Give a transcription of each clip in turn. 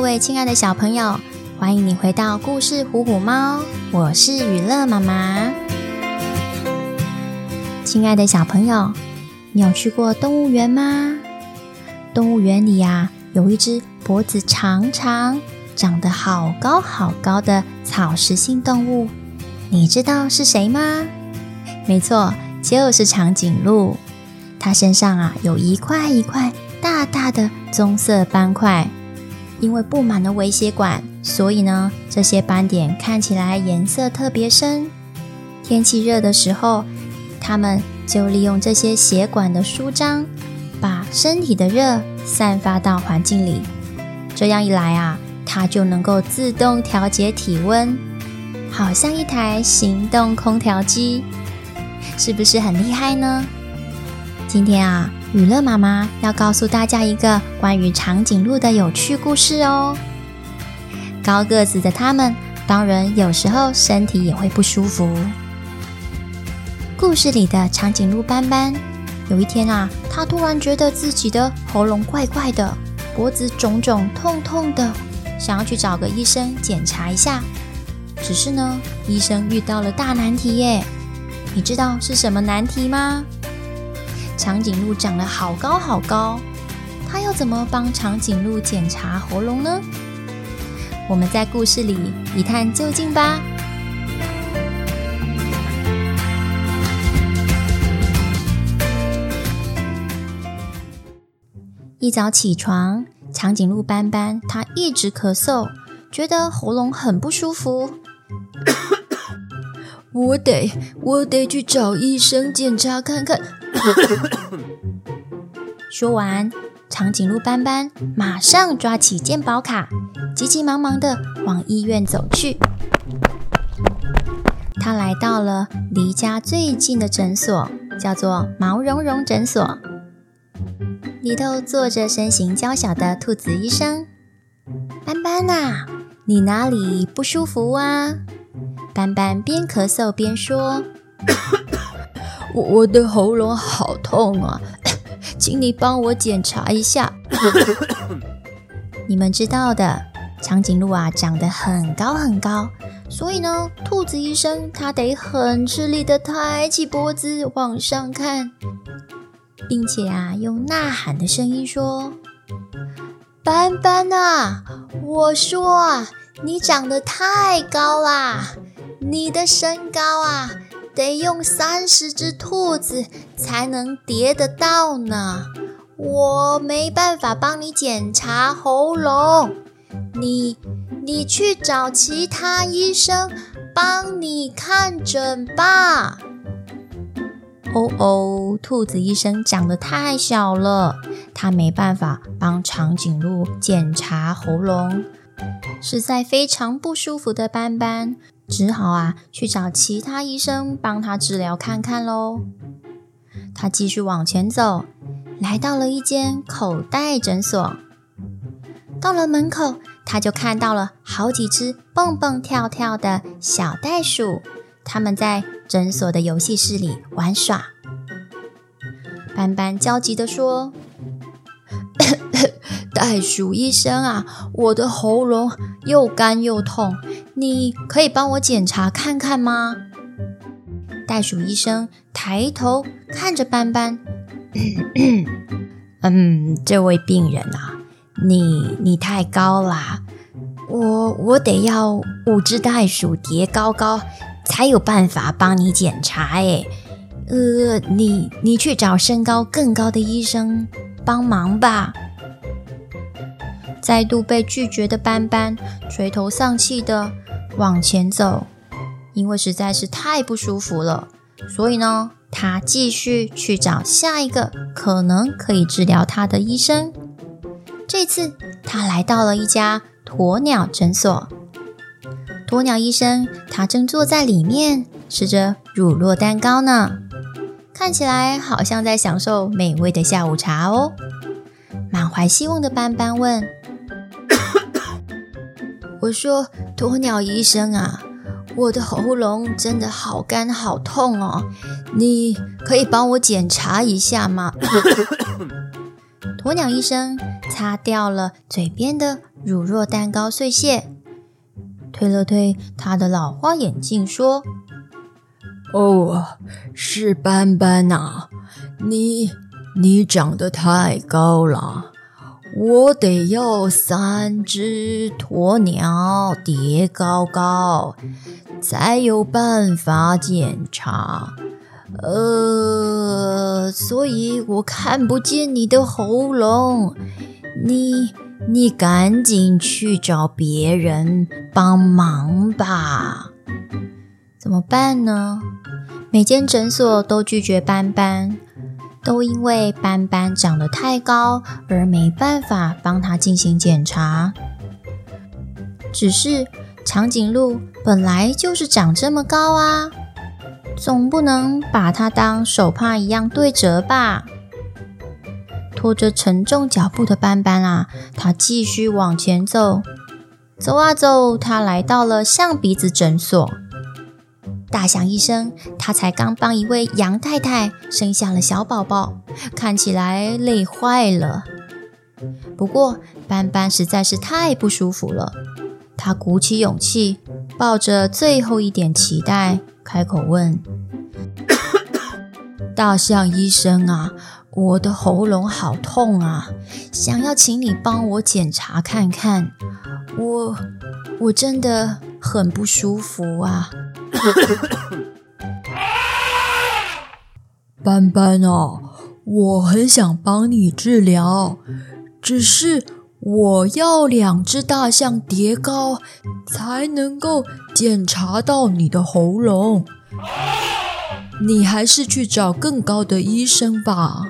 各位亲爱的小朋友，欢迎你回到故事《虎虎猫》，我是雨乐妈妈。亲爱的小朋友，你有去过动物园吗？动物园里呀，有一只脖子长长、长得好高好高的草食性动物，你知道是谁吗？没错，就是长颈鹿。它身上啊有一块一块大大的棕色斑块，因为布满了微血管，所以呢，这些斑点看起来颜色特别深。天气热的时候，它们就利用这些血管的舒张，把身体的热散发到环境里。这样一来啊，它就能够自动调节体温，好像一台行动空调机，是不是很厉害呢？今天啊，雨乐妈妈要告诉大家一个关于长颈鹿的有趣故事哦。高个子的他们，当然有时候身体也会不舒服。故事里的长颈鹿斑斑，有一天啊，他突然觉得自己的喉咙怪怪的，脖子肿肿痛痛的，想要去找个医生检查一下。只是呢，医生遇到了大难题耶！你知道是什么难题吗？长颈鹿长得好高好高，他要怎么帮长颈鹿检查喉咙呢？我们在故事里一探究竟吧。一早起床，长颈鹿斑斑它一直咳嗽，觉得喉咙很不舒服。我得，我得去找医生检查看看。说完，长颈鹿斑斑马上抓起健保卡，急急忙忙的往医院走去。他来到了离家最近的诊所，叫做毛茸茸诊所。里头坐着身形娇小的兔子医生。斑斑呐，你哪里不舒服啊？斑斑边咳嗽边说：“ 我我的喉咙好痛啊，请你帮我检查一下。”你们知道的，长颈鹿啊长得很高很高，所以呢，兔子医生他得很吃力的抬起脖子往上看。并且啊，用呐喊的声音说：“斑斑啊，我说啊，你长得太高啦，你的身高啊，得用三十只兔子才能叠得到呢。我没办法帮你检查喉咙，你你去找其他医生帮你看诊吧。”哦哦，兔子医生长得太小了，他没办法帮长颈鹿检查喉咙，实在非常不舒服的斑斑，只好啊去找其他医生帮他治疗看看喽。他继续往前走，来到了一间口袋诊所。到了门口，他就看到了好几只蹦蹦跳跳的小袋鼠，他们在诊所的游戏室里玩耍，斑斑焦急地说：“ 袋鼠医生啊，我的喉咙又干又痛，你可以帮我检查看看吗？”袋鼠医生抬头看着斑斑，嗯，这位病人啊，你你太高啦，我我得要五只袋鼠叠高高。才有办法帮你检查哎，呃，你你去找身高更高的医生帮忙吧。再度被拒绝的斑斑垂头丧气的往前走，因为实在是太不舒服了，所以呢，他继续去找下一个可能可以治疗他的医生。这次他来到了一家鸵鸟诊所。鸵鸟医生，他正坐在里面吃着乳酪蛋糕呢，看起来好像在享受美味的下午茶哦。满怀希望的斑斑问：“我说，鸵鸟医生啊，我的喉咙真的好干好痛哦，你可以帮我检查一下吗？” 鸵鸟医生擦掉了嘴边的乳酪蛋糕碎屑，推了推他的老花眼镜，说：“哦，是斑斑呐，你你长得太高了，我得要三只鸵鸟叠高高，才有办法检查。”呃，所以我看不见你的喉咙，你你赶紧去找别人帮忙吧。怎么办呢？每间诊所都拒绝斑斑，都因为斑斑长得太高而没办法帮他进行检查。只是长颈鹿本来就是长这么高啊。总不能把它当手帕一样对折吧？拖着沉重脚步的斑斑啊，他继续往前走，走啊走，他来到了象鼻子诊所。大象医生，他才刚帮一位羊太太生下了小宝宝，看起来累坏了。不过斑斑实在是太不舒服了，他鼓起勇气，抱着最后一点期待。开口问：“ 大象医生啊，我的喉咙好痛啊，想要请你帮我检查看看。我我真的很不舒服啊。” 斑斑啊，我很想帮你治疗，只是我要两只大象叠高。才能够检查到你的喉咙，你还是去找更高的医生吧。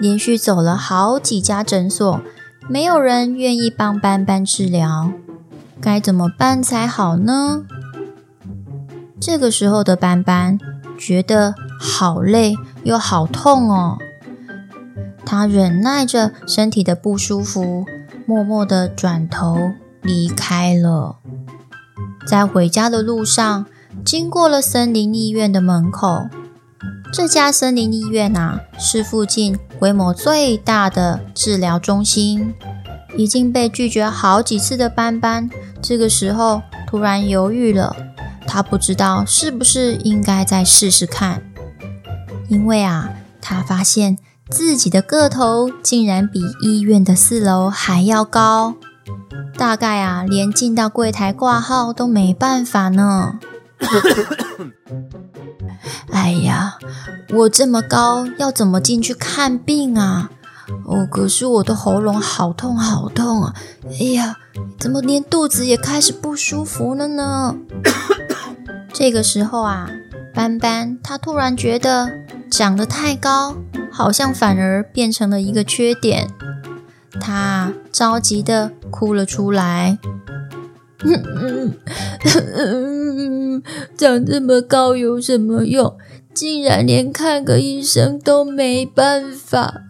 连续走了好几家诊所，没有人愿意帮斑斑治疗，该怎么办才好呢？这个时候的斑斑觉得好累又好痛哦，他忍耐着身体的不舒服，默默地转头。离开了，在回家的路上，经过了森林医院的门口。这家森林医院啊，是附近规模最大的治疗中心。已经被拒绝好几次的斑斑，这个时候突然犹豫了。他不知道是不是应该再试试看，因为啊，他发现自己的个头竟然比医院的四楼还要高。大概啊，连进到柜台挂号都没办法呢。哎呀，我这么高，要怎么进去看病啊？哦，可是我的喉咙好痛好痛啊！哎呀，怎么连肚子也开始不舒服了呢？这个时候啊，斑斑他突然觉得长得太高，好像反而变成了一个缺点。他着急的哭了出来。长这么高有什么用？竟然连看个医生都没办法。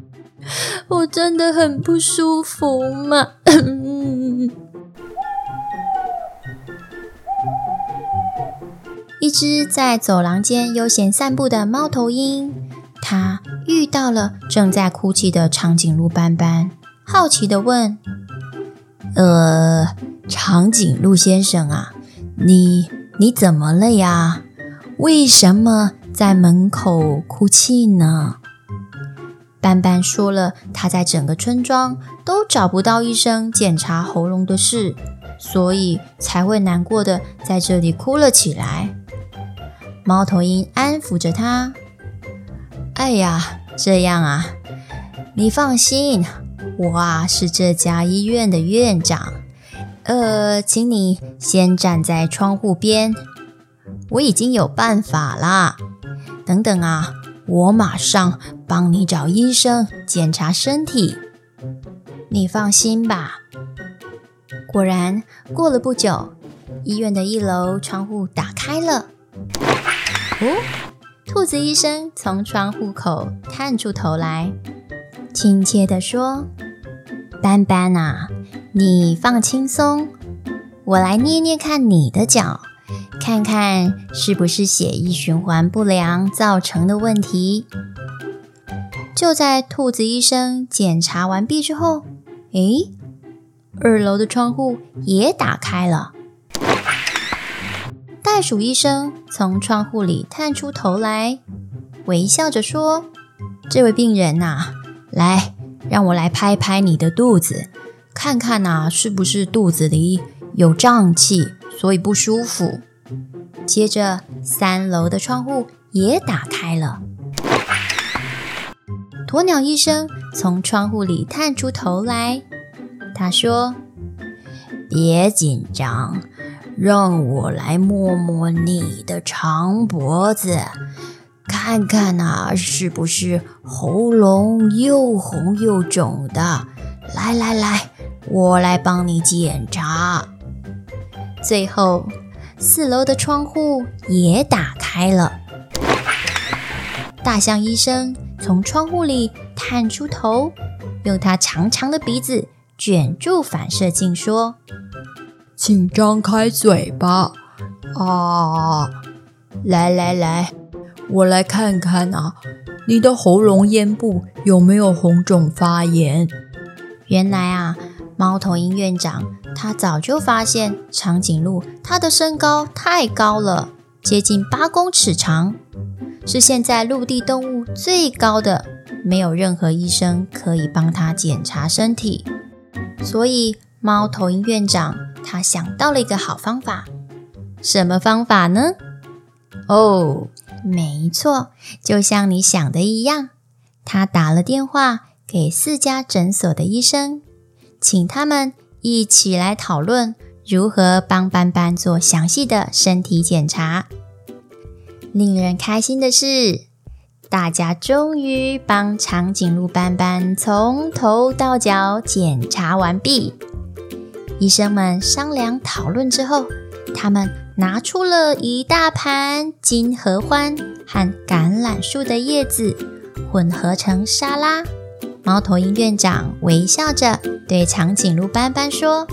我真的很不舒服嘛。一只在走廊间悠闲散步的猫头鹰，它。遇到了正在哭泣的长颈鹿斑斑，好奇地问：“呃，长颈鹿先生啊，你你怎么了呀？为什么在门口哭泣呢？”斑斑说了他在整个村庄都找不到医生检查喉咙的事，所以才会难过的在这里哭了起来。猫头鹰安抚着他。哎呀，这样啊，你放心，我啊是这家医院的院长。呃，请你先站在窗户边，我已经有办法啦。等等啊，我马上帮你找医生检查身体。你放心吧。果然，过了不久，医院的一楼窗户打开了。哦。兔子医生从窗户口探出头来，亲切地说：“斑斑啊，你放轻松，我来捏捏看你的脚，看看是不是血液循环不良造成的问题。”就在兔子医生检查完毕之后，诶，二楼的窗户也打开了。袋鼠医生从窗户里探出头来，微笑着说：“这位病人呐，来，让我来拍拍你的肚子，看看呐，是不是肚子里有胀气，所以不舒服。”接着，三楼的窗户也打开了。鸵鸟医生从窗户里探出头来，他说：“别紧张，让我来摸摸你的长脖子，看看啊，是不是喉咙又红又肿的？来来来，我来帮你检查。”最后，四楼的窗户也打开了。大象医生。从窗户里探出头，用他长长的鼻子卷住反射镜，说：“请张开嘴巴啊！来来来，我来看看啊，你的喉咙咽部有没有红肿发炎？”原来啊，猫头鹰院长他早就发现长颈鹿它的身高太高了，接近八公尺长。是现在陆地动物最高的，没有任何医生可以帮他检查身体，所以猫头鹰院长他想到了一个好方法。什么方法呢？哦，没错，就像你想的一样，他打了电话给四家诊所的医生，请他们一起来讨论如何帮斑斑做详细的身体检查。令人开心的是，大家终于帮长颈鹿斑斑从头到脚检查完毕。医生们商量讨论之后，他们拿出了一大盘金合欢和橄榄树的叶子混合成沙拉。猫头鹰院长微笑着对长颈鹿斑斑说：“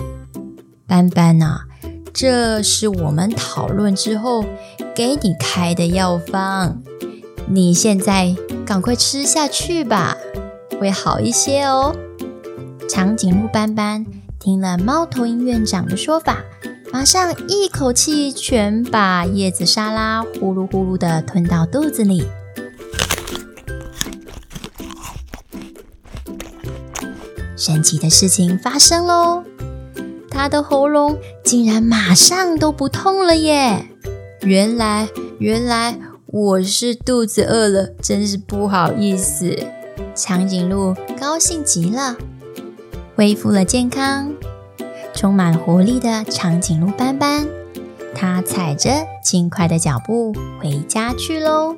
斑斑呐，这是我们讨论之后。”给你开的药方，你现在赶快吃下去吧，会好一些哦。长颈鹿斑斑听了猫头鹰院长的说法，马上一口气全把叶子沙拉呼噜呼噜的吞到肚子里。神奇的事情发生喽，它的喉咙竟然马上都不痛了耶！原来，原来我是肚子饿了，真是不好意思。长颈鹿高兴极了，恢复了健康，充满活力的长颈鹿斑斑，它踩着轻快的脚步回家去喽。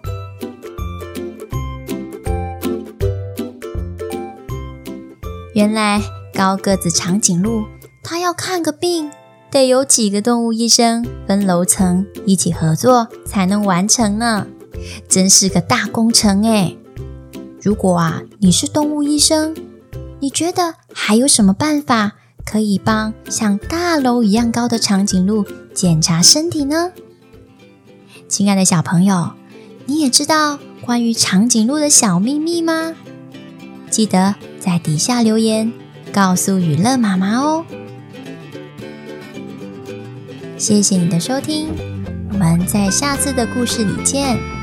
原来高个子长颈鹿，它要看个病。得有几个动物医生分楼层一起合作才能完成呢，真是个大工程诶。如果啊，你是动物医生，你觉得还有什么办法可以帮像大楼一样高的长颈鹿检查身体呢？亲爱的小朋友，你也知道关于长颈鹿的小秘密吗？记得在底下留言告诉雨乐妈妈哦。谢谢你的收听，我们在下次的故事里见。